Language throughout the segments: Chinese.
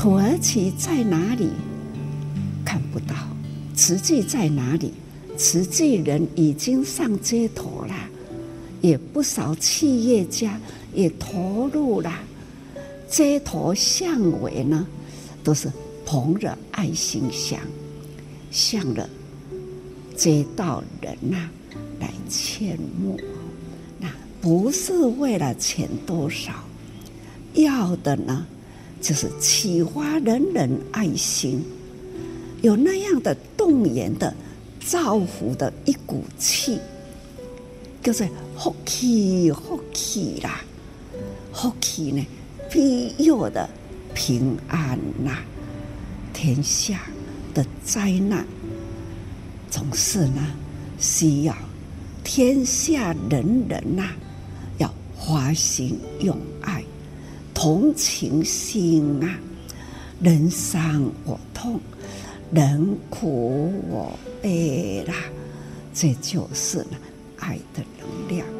土耳其在哪里？看不到。慈济在哪里？慈济人已经上街头了，也不少企业家也投入了街头巷尾呢，都是捧着爱心箱，向着街道人呐、啊、来献募。那不是为了钱多少，要的呢，就是启发人人爱心。有那样的动员的造福的一股气，就是福气福气啦，福气呢庇佑的平安呐，天下的灾难总是呢需要天下人人呐要花心用，同情心啊，人伤我痛。人苦我悲啦，这就是爱的能量。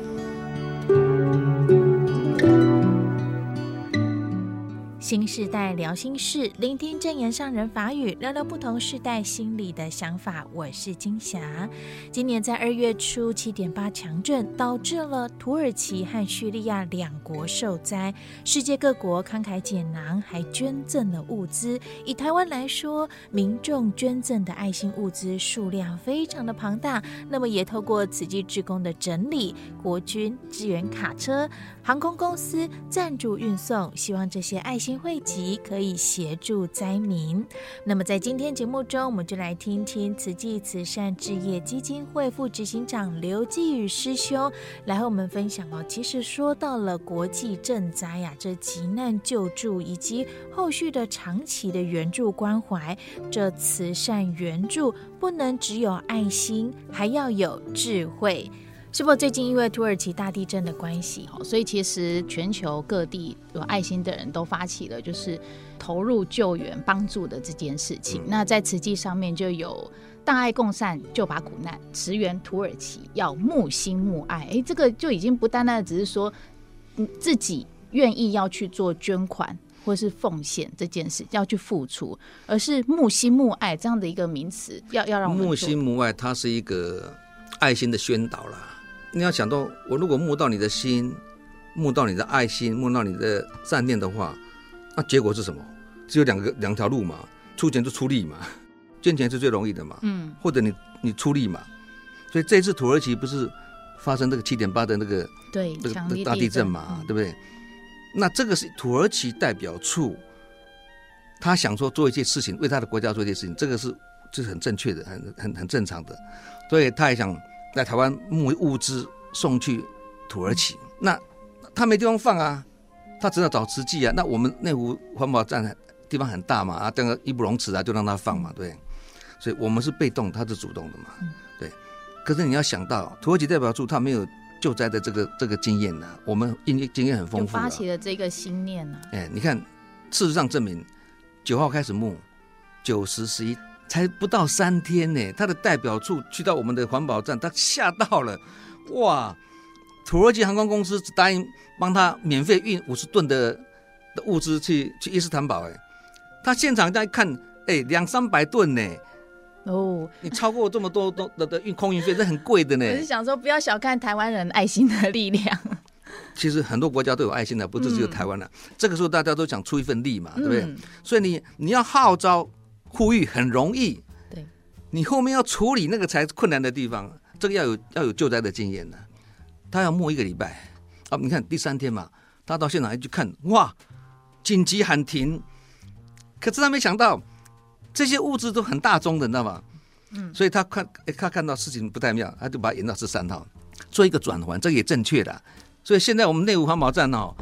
新时代聊心事，聆听证言上人法语，聊聊不同世代心里的想法。我是金霞。今年在二月初，七点八强震导致了土耳其和叙利亚两国受灾，世界各国慷慨解囊，还捐赠了物资。以台湾来说，民众捐赠的爱心物资数量非常的庞大。那么，也透过慈济志工的整理，国军支援卡车、航空公司赞助运送，希望这些爱心。汇集可以协助灾民。那么在今天节目中，我们就来听听慈济慈善置业基金会副执行长刘继宇师兄来和我们分享哦。其实说到了国际赈灾呀，这急难救助以及后续的长期的援助关怀，这慈善援助不能只有爱心，还要有智慧。是否最近因为土耳其大地震的关系，所以其实全球各地有爱心的人都发起了就是投入救援帮助的这件事情。嗯、那在慈济上面就有大爱共善，救拔苦难，驰援土耳其，要木心木爱。哎，这个就已经不单单只是说自己愿意要去做捐款或是奉献这件事，要去付出，而是木心木爱这样的一个名词，要要让木心木爱，它是一个爱心的宣导啦。你要想到，我如果摸到你的心，摸到你的爱心，摸到你的善念的话，那结果是什么？只有两个两条路嘛，出钱就出力嘛，捐钱是最容易的嘛，嗯，或者你你出力嘛。所以这次土耳其不是发生这个七点八的那个对大地震嘛，嗯、对不对？那这个是土耳其代表处，他想说做一些事情，为他的国家做一些事情，这个是这是很正确的，很很很正常的，所以他也想。在台湾募物资送去土耳其，那他没地方放啊，他只能找慈济啊。那我们内湖环保站地方很大嘛，啊，这个义不容辞啊，就让他放嘛，对。所以我们是被动，他是主动的嘛，对。可是你要想到，土耳其代表处他没有救灾的这个这个经验呐，我们经验经验很丰富，发起了这个心念呢。哎，你看，事实上证明，九号开始募，九十十一。才不到三天呢，他的代表处去到我们的环保站，他吓到了，哇！土耳其航空公司只答应帮他免费运五十吨的的物资去去伊斯坦堡，哎，他现场再看，哎，两三百吨呢，哦，你超过这么多多的的运空运费，这很贵的呢。我是想说，不要小看台湾人爱心的力量。其实很多国家都有爱心的，不是只有台湾的。嗯、这个时候大家都想出一份力嘛，对不对？嗯、所以你你要号召。呼吁很容易，对，你后面要处理那个才困难的地方，这个要有要有救灾的经验的。他要摸一个礼拜啊，你看第三天嘛，他到现场一去看，哇，紧急喊停。可是他没想到这些物资都很大宗的，你知道吗？嗯，所以他看他看到事情不太妙，他就把它延到十三号，做一个转换，这个也正确的。所以现在我们内湖环保站哦。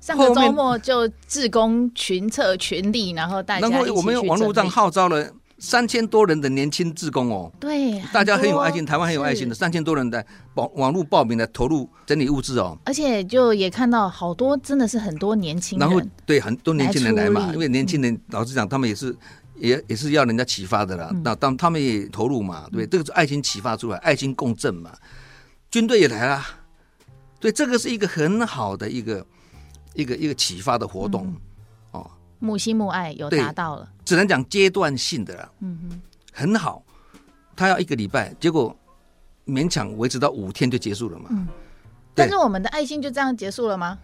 上个周末就志工群策群力，然后大家然后我们用网络上号召了三千多人的年轻志工哦，对，大家很有爱心，台湾很有爱心的三千多人的网网络报名的投入整理物资哦，而且就也看到好多真的是很多年轻人，然后对很多年轻人来嘛，因为年轻人老实讲，他们也是也也是要人家启发的啦，那当他们也投入嘛，对，这个是爱心启发出来，爱心共振嘛，军队也来了，对，这个是一个很好的一个。一个一个启发的活动，嗯、哦，母心母爱有达到了，只能讲阶段性的了。嗯哼，很好，他要一个礼拜，结果勉强维持到五天就结束了嘛。嗯，但是我们的爱心就这样结束了吗？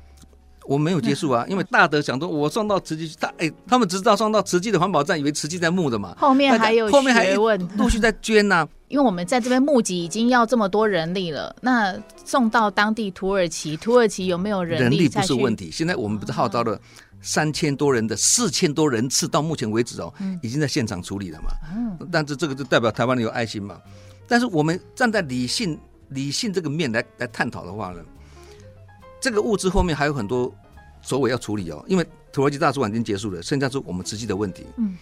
我没有结束啊，因为大德想说，我送到慈济去，他哎，他们只知道送到慈济的环保站，以为慈济在募的嘛。后面还有后面还陆续在捐呐、啊。因为我们在这边募集已经要这么多人力了，那送到当地土耳其，土耳其有没有人力？人力不是问题。现在我们不是号召了三千多人的四千多人次，到目前为止哦，已经在现场处理了嘛。嗯。但是这个就代表台湾人有爱心嘛。但是我们站在理性理性这个面来来探讨的话呢？这个物资后面还有很多首尾要处理哦，因为土耳其大使馆已经结束了，剩下是我们实际的问题。嗯，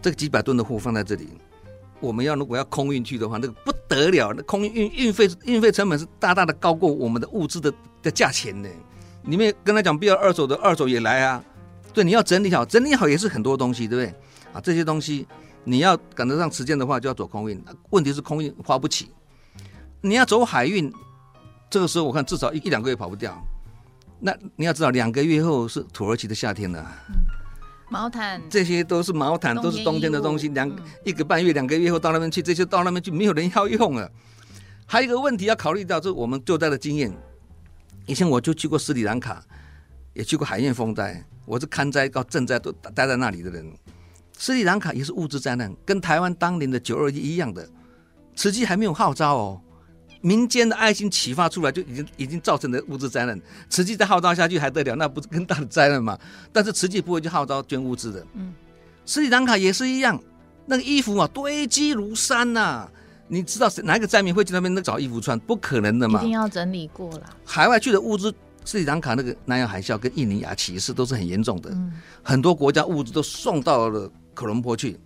这个几百吨的货放在这里，我们要如果要空运去的话，那个不得了，那空运运运费运费成本是大大的高过我们的物资的的价钱呢。你们跟他讲不要二手的，二手也来啊。对，你要整理好，整理好也是很多东西，对不对？啊，这些东西你要赶得上时间的话，就要走空运。问题是空运花不起，你要走海运，这个时候我看至少一一两个月跑不掉。那你要知道，两个月后是土耳其的夏天了。毛毯这些都是毛毯，都是冬天的东西。两一个半月、两个月后到那边去，这些到那边去没有人要用了。还有一个问题要考虑到，就是我们救灾的经验。以前我就去过斯里兰卡，也去过海燕风灾，我是看灾到赈灾都待在那里的人。斯里兰卡也是物质灾难，跟台湾当年的九二一一样的，慈济还没有号召哦。民间的爱心启发出来，就已经已经造成了物质灾难。慈济再号召下去还得了？那不是更大的灾难吗？但是慈济不会去号召捐物资的。嗯，斯里兰卡也是一样，那个衣服啊堆积如山呐、啊。你知道哪一个灾民会去那边找衣服穿？不可能的嘛。一定要整理过了。海外去的物资，斯里兰卡那个南洋海啸跟印尼亚歧视都是很严重的。嗯，很多国家物资都送到了科伦坡去。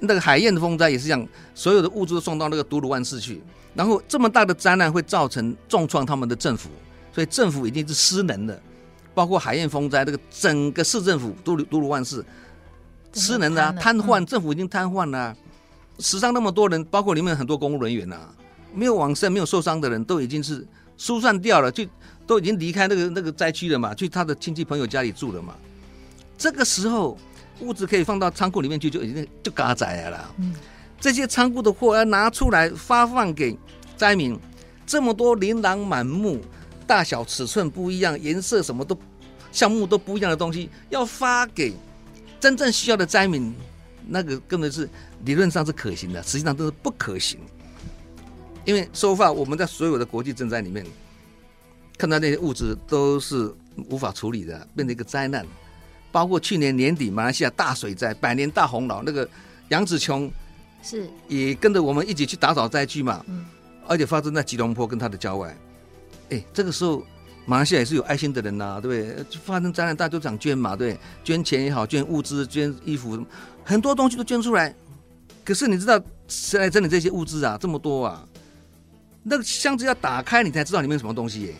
那个海燕的风灾也是这样，所有的物资都送到那个都鲁万市去。然后这么大的灾难会造成重创他们的政府，所以政府已经是失能的。包括海燕风灾，这个整个市政府都都鲁万市失能啊，瘫痪，政府已经瘫痪了。死伤那么多人，包括里面很多公务人员呐、啊，没有往生、没有受伤的人都已经是疏散掉了，就都已经离开那个那个灾区了嘛，去他的亲戚朋友家里住了嘛。这个时候物资可以放到仓库里面去，就已经就嘎仔了。嗯。这些仓库的货要拿出来发放给灾民，这么多琳琅满目、大小尺寸不一样、颜色什么都、项目都不一样的东西，要发给真正需要的灾民，那个根本是理论上是可行的，实际上都是不可行。因为收发我们在所有的国际赈灾里面看到那些物资都是无法处理的，变成一个灾难。包括去年年底马来西亚大水灾、百年大洪涝，那个杨紫琼。是，也跟着我们一起去打扫灾区嘛，嗯，而且发生在吉隆坡跟他的郊外，哎，这个时候马来西亚也是有爱心的人呐、啊，对不对？发生灾难，大家都想捐嘛，对，捐钱也好，捐物资、捐衣服，很多东西都捐出来。可是你知道谁来整理这些物资啊？这么多啊，那个箱子要打开，你才知道里面有什么东西耶，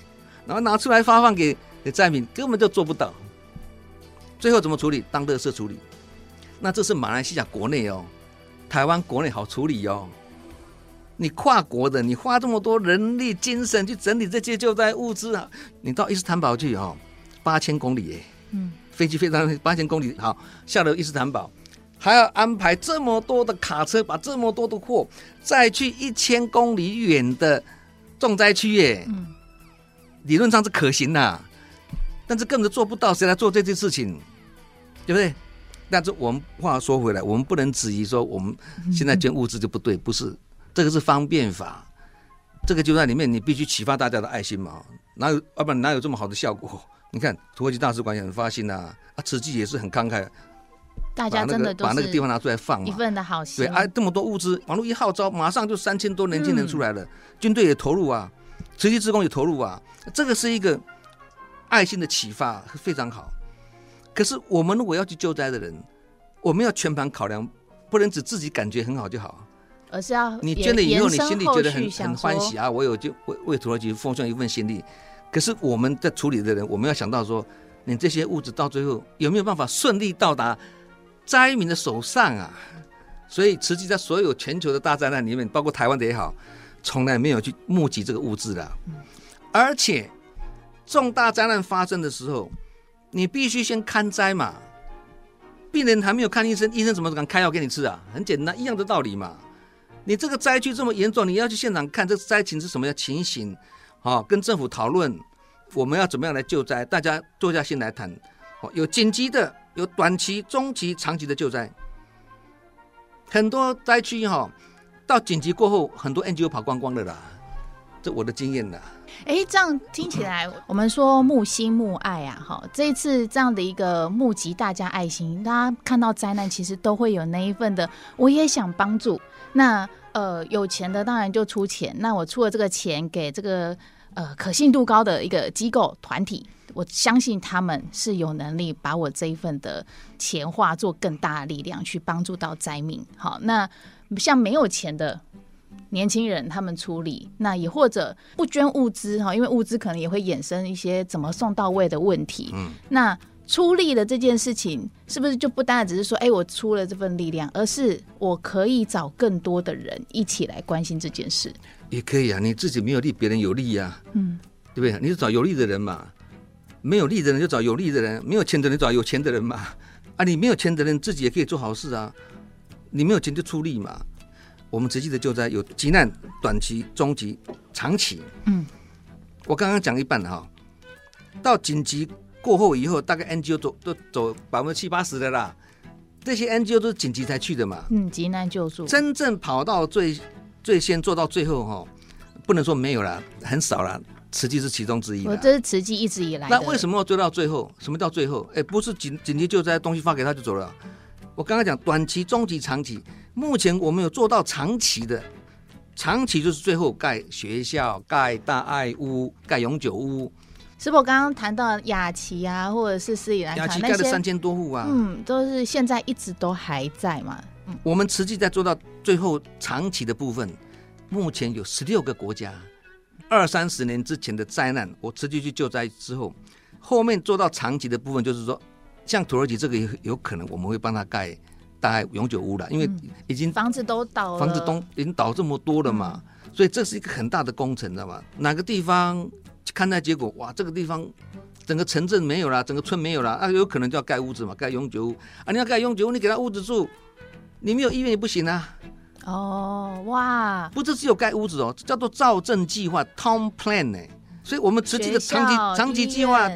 然后拿出来发放给给灾民，根本就做不到。最后怎么处理？当垃圾处理。那这是马来西亚国内哦。台湾国内好处理哦，你跨国的，你花这么多人力精神去整理这些救灾物资啊，你到伊斯坦堡去哦，八千公里耶，嗯，飞机飞上八千公里，好，下了伊斯坦堡，还要安排这么多的卡车，把这么多的货再去一千公里远的重灾区耶，嗯，理论上是可行的，但是根本做不到，谁来做这件事情，对不对？但是我们话说回来，我们不能质疑说我们 现在捐物资就不对，不是。这个是方便法，这个就在里面，你必须启发大家的爱心嘛，哪有要不然哪有这么好的效果？你看土耳其大使馆也很发心呐，啊，慈济也是很慷慨，大家真的把那个地方拿出来放嘛，一份的好心。对，啊，这么多物资，网络一号召，马上就三千多年轻人出来了，军队也投入啊，慈济职工也投入啊，这个是一个爱心的启发，非常好。可是我们如果要去救灾的人，我们要全盘考量，不能只自己感觉很好就好，而是要你捐了以后，你心里觉得很很欢喜啊！我有就为为土耳其奉献一份心力。可是我们在处理的人，我们要想到说，你这些物质到最后有没有办法顺利到达灾民的手上啊？所以，实际在所有全球的大灾难里面，包括台湾的也好，从来没有去募集这个物资的。而且，重大灾难发生的时候。你必须先看灾嘛，病人还没有看医生，医生怎么敢开药给你吃啊？很简单，一样的道理嘛。你这个灾区这么严重，你要去现场看这灾情是什么样情形，好，跟政府讨论我们要怎么样来救灾，大家坐下心来谈。有紧急的，有短期、中期、长期的救灾。很多灾区哈，到紧急过后，很多 NGO 跑光光的啦，这我的经验啦。哎，这样听起来，我们说募心募爱啊，哈，这一次这样的一个募集大家爱心，大家看到灾难，其实都会有那一份的，我也想帮助。那呃，有钱的当然就出钱，那我出了这个钱给这个呃可信度高的一个机构团体。我相信他们是有能力把我这一份的钱化作更大的力量，去帮助到灾民。好，那像没有钱的年轻人，他们出力，那也或者不捐物资哈，因为物资可能也会衍生一些怎么送到位的问题。嗯，那出力的这件事情，是不是就不单单只是说，哎，我出了这份力量，而是我可以找更多的人一起来关心这件事？也可以啊，你自己没有力，别人有力呀。嗯，对不对？你就找有力的人嘛。没有力的人就找有力的人，没有钱的人找有钱的人嘛。啊，你没有钱的人自己也可以做好事啊。你没有钱就出力嘛。我们实际的救灾有急难、短期、中期、长期。嗯，我刚刚讲一半哈，到紧急过后以后，大概 NGO 走都走百分之七八十的啦。这些 NGO 都是紧急才去的嘛。嗯，急难救助。真正跑到最最先做到最后哈，不能说没有了，很少了。慈济是其中之一，我这是慈济一直以来。那为什么要追到最后？什么叫最后？哎，不是紧紧急救灾东西发给他就走了。我刚刚讲短期、中期、长期，目前我们有做到长期的。长期就是最后盖学校、盖大爱屋、盖永久屋。是不？我刚刚谈到雅琪啊，或者是斯里兰卡，雅琪盖了三千多户啊，嗯，都是现在一直都还在嘛。嗯，我们慈济在做到最后长期的部分，目前有十六个国家。二三十年之前的灾难，我持续去救灾之后，后面做到长期的部分，就是说，像土耳其这个有有可能我们会帮他盖大概永久屋了，因为已经、嗯、房子都倒了，房子都已经倒这么多了嘛，嗯、所以这是一个很大的工程，知道吗？哪个地方看待结果，哇，这个地方整个城镇没有了，整个村没有了，啊，有可能就要盖屋子嘛，盖永久屋啊，你要盖永久屋，你给他屋子住，你没有医院也不行啊。哦，哇！不是只有盖屋子哦，这叫做造镇计划 （town plan） 呢。所以，我们实际的长期长期计划，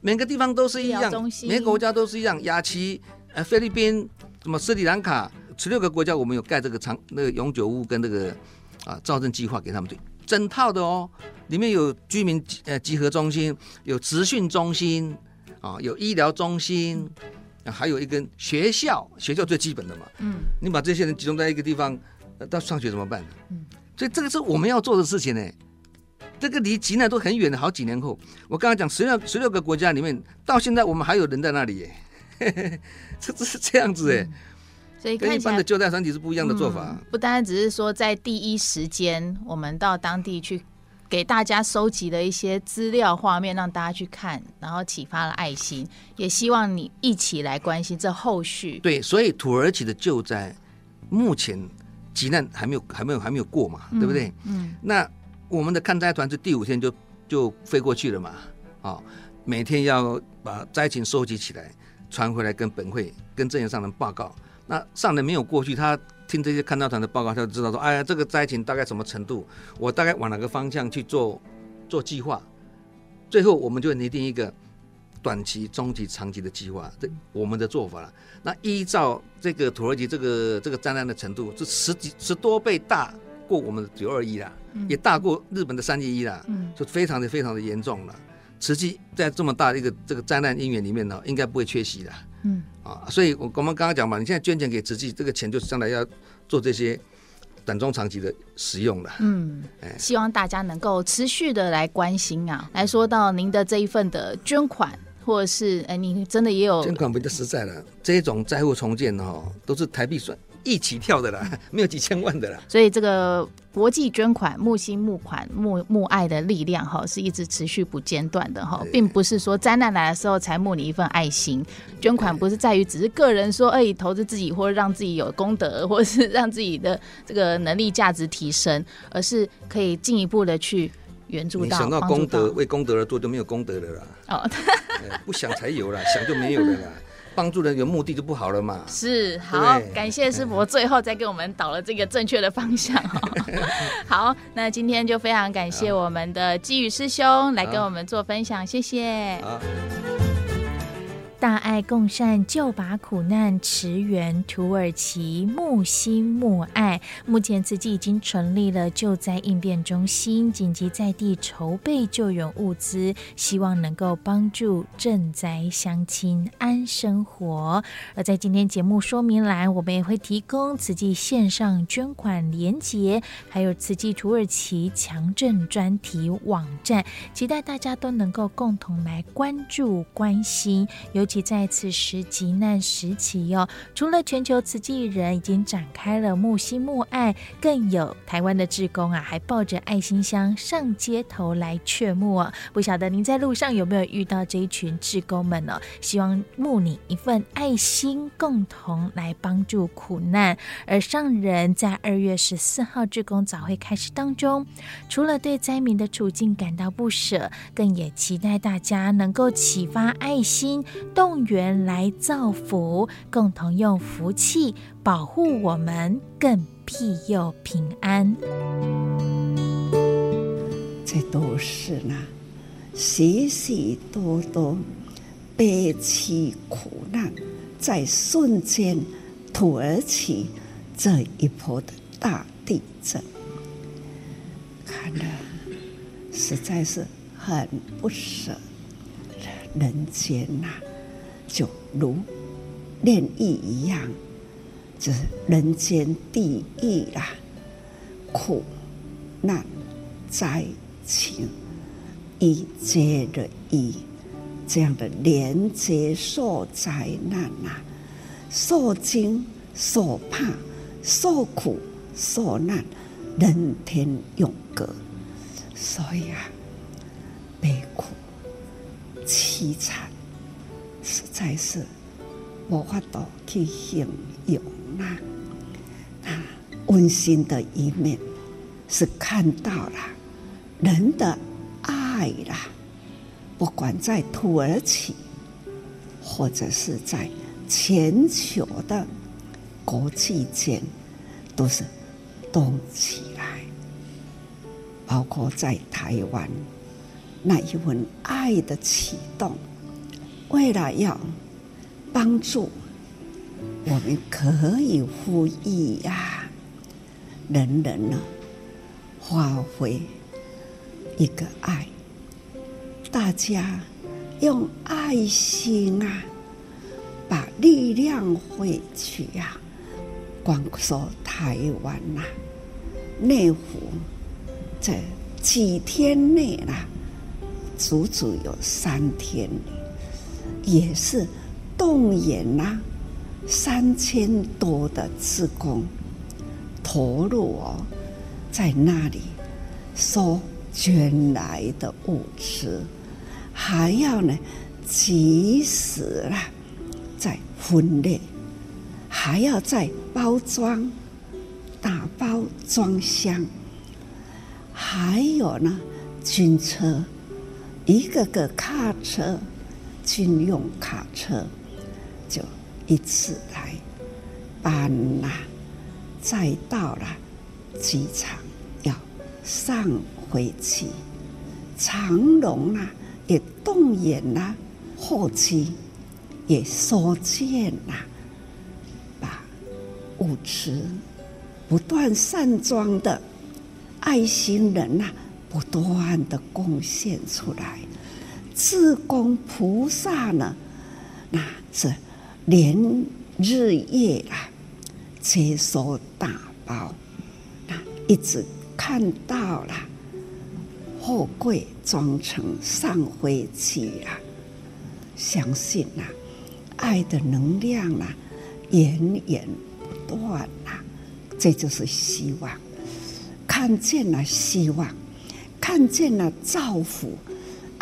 每个地方都是一样，每个国家都是一样。雅琪、呃，菲律宾、什么斯里兰卡，十六个国家，我们有盖这个长那个永久屋跟那个啊造镇计划给他们，对，整套的哦。里面有居民呃集合中心，有职训中心啊，有医疗中心，还有一个学校，学校最基本的嘛。嗯，你把这些人集中在一个地方。到上学怎么办？嗯，所以这个是我们要做的事情呢。这个离急难都很远的，好几年后，我刚刚讲十六十六个国家里面，到现在我们还有人在那里耶。这这是这样子哎，所以跟一般的救灾团体是不一样的做法。嗯，不单单只是说在第一时间，我们到当地去给大家收集了一些资料画面，让大家去看，然后启发了爱心，也希望你一起来关心这后续。对，所以土耳其的救灾目前。急难还没有还没有还没有过嘛，对不对？嗯。嗯，那我们的看灾团是第五天就就飞过去了嘛，啊、哦，每天要把灾情收集起来，传回来跟本会跟正言上人报告。那上人没有过去，他听这些看灾团的报告，他就知道说，哎呀，这个灾情大概什么程度，我大概往哪个方向去做做计划。最后我们就拟定一个。短期、中期、长期的计划，这我们的做法了。那依照这个土耳其这个这个灾难的程度，是十几十多倍大过我们的九二一啦，嗯、也大过日本的三一一啦，嗯，就非常的非常的严重了。实际在这么大的一个这个灾难因缘里面呢，应该不会缺席的，嗯啊，所以我我们刚刚讲嘛，你现在捐钱给慈济，这个钱就是将来要做这些短中长期的使用了，嗯，哎，希望大家能够持续的来关心啊，来说到您的这一份的捐款。或者是哎，你真的也有捐款比较实在了。这种灾后重建哦，都是台币算一起跳的啦，没有几千万的啦。所以这个国际捐款、募心募款、募募爱的力量哈，是一直持续不间断的哈，并不是说灾难来的时候才募你一份爱心。捐款不是在于只是个人说哎，投资自己或者让自己有功德，或者是让自己的这个能力价值提升，而是可以进一步的去。援助到，你想到功德，为功德而做，就没有功德的啦。哦，不想才有啦，想就没有了啦。帮助人有目的就不好了嘛。是，好，感谢师伯最后再给我们导了这个正确的方向。好，那今天就非常感谢我们的基宇师兄来跟我们做分享，谢谢。大爱共善，救拔苦难，驰援土耳其，木心木爱。目前慈济已经成立了救灾应变中心，紧急在地筹备救援物资，希望能够帮助赈灾乡亲安生活。而在今天节目说明栏，我们也会提供慈济线上捐款连结，还有慈济土耳其强震专题网站，期待大家都能够共同来关注关心，尤其在此时急难时期哟，除了全球慈济人已经展开了睦心睦爱，更有台湾的志工啊，还抱着爱心箱上街头来劝募啊。不晓得您在路上有没有遇到这一群志工们呢？希望募你一份爱心，共同来帮助苦难。而上人在二月十四号志工早会开始当中，除了对灾民的处境感到不舍，更也期待大家能够启发爱心。动员来造福，共同用福气保护我们，更庇佑平安。这都是呢，许许多多悲凄苦难，在瞬间，土耳其这一波的大地震，看了实在是很不舍，人间呐、就如炼狱一样，就是人间地狱啦，苦难灾情一接着一，这样的连接受灾难啊，受惊受怕受苦受难，人天永隔，所以啊，悲苦凄惨。实在是无法度去形容啦。啊，温馨的一面是看到了人的爱啦，不管在土耳其，或者是在全球的国际间，都是动起来，包括在台湾那一份爱的启动。为了要帮助，我们可以呼吁呀，人人呢发挥一个爱，大家用爱心啊，把力量汇去呀。光说台湾呐、内湖这几天内啦，足足有三天。也是动员呐、啊，三千多的职工投入哦，在那里收捐来的物资，还要呢及时啦，再分类，还要再包装、打包装箱，还有呢军车，一个个卡车。军用卡车就一次来搬啦，再到了机场要上飞机，长龙啊也动员啦，货机也收件啦，把物资不断散装的爱心人呐，不断的贡献出来。志工菩萨呢，那是连日夜啊，接收打包，那一直看到了货柜装成上飞机啊！相信呐，爱的能量啊，源源不断啊，这就是希望，看见了希望，看见了造福。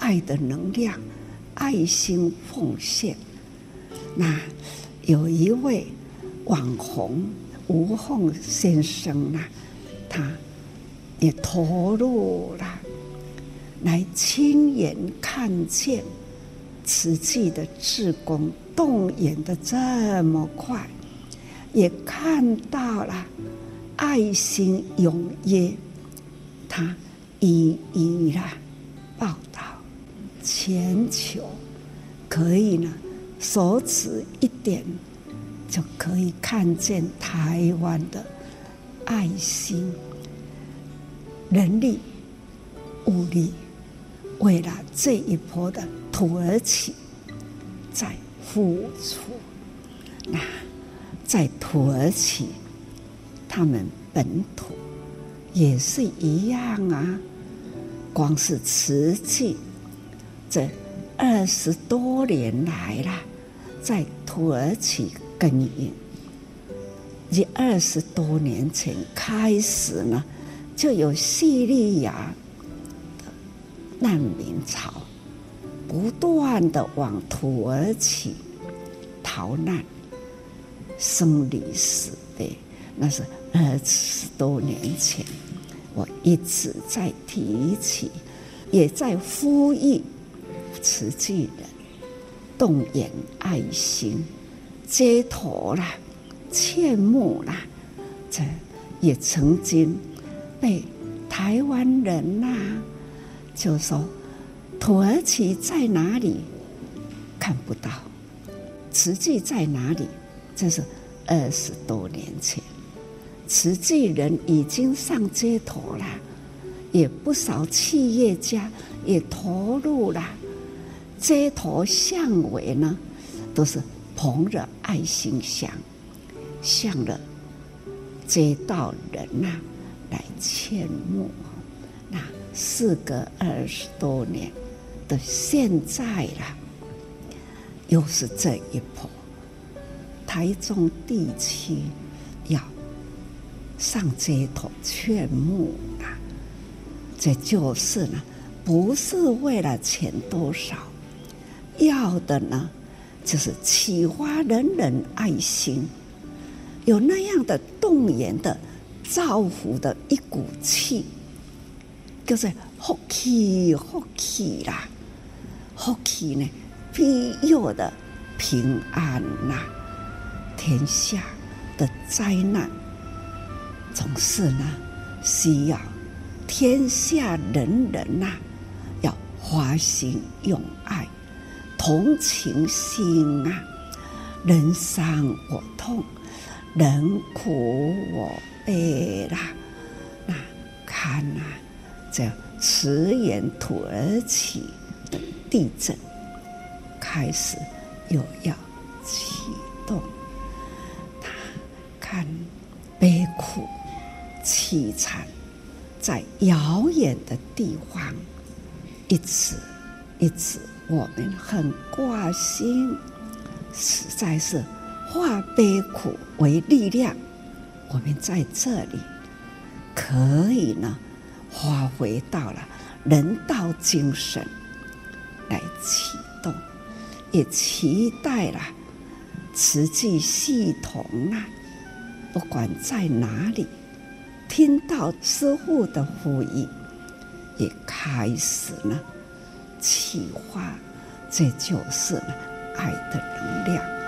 爱的能量，爱心奉献。那有一位网红吴凤先生啊，他也投入了，来亲眼看见瓷器的志工动员的这么快，也看到了爱心踊跃，他一一的报，全球可以呢，手指一点就可以看见台湾的爱心、人力、物力。为了这一波的土耳其在付出，那在土耳其，他们本土也是一样啊。光是瓷器这二十多年来了，在土耳其耕耘，以二十多年前开始呢，就有叙利亚的。难民潮不断的往土耳其逃难，生离死别，那是二十多年前，我一直在提起，也在呼吁慈济人动员爱心，街头啦、劝募啦，这也曾经被台湾人呐、啊。就说土耳其在哪里？看不到，慈济在哪里？这是二十多年前，慈济人已经上街头啦，也不少企业家也投入了街头巷尾呢，都是捧着爱心箱，向着街道人呐、来劝募。那事隔二十多年的现在了，又是这一波，台中地区要上街头劝募啊，这就是呢，不是为了钱多少，要的呢，就是启发人人爱心，有那样的动员的造福的一股气。就是福气，福气啦，福气呢，庇佑的平安呐、天下的灾难，总是呢，需要天下人人呐、要发心用爱，同情心啊，人伤我痛，人苦我悲啦，那看呐、啊。这样，驰援土耳其的地震开始又要启动，他看悲苦凄惨，在遥远的地方，一直一直，我们很挂心，实在是化悲苦为力量。我们在这里可以呢。发挥到了人道精神来启动，也期待了慈济系统啊，不管在哪里听到师父的呼吁，也开始呢启发，这就是爱的能量。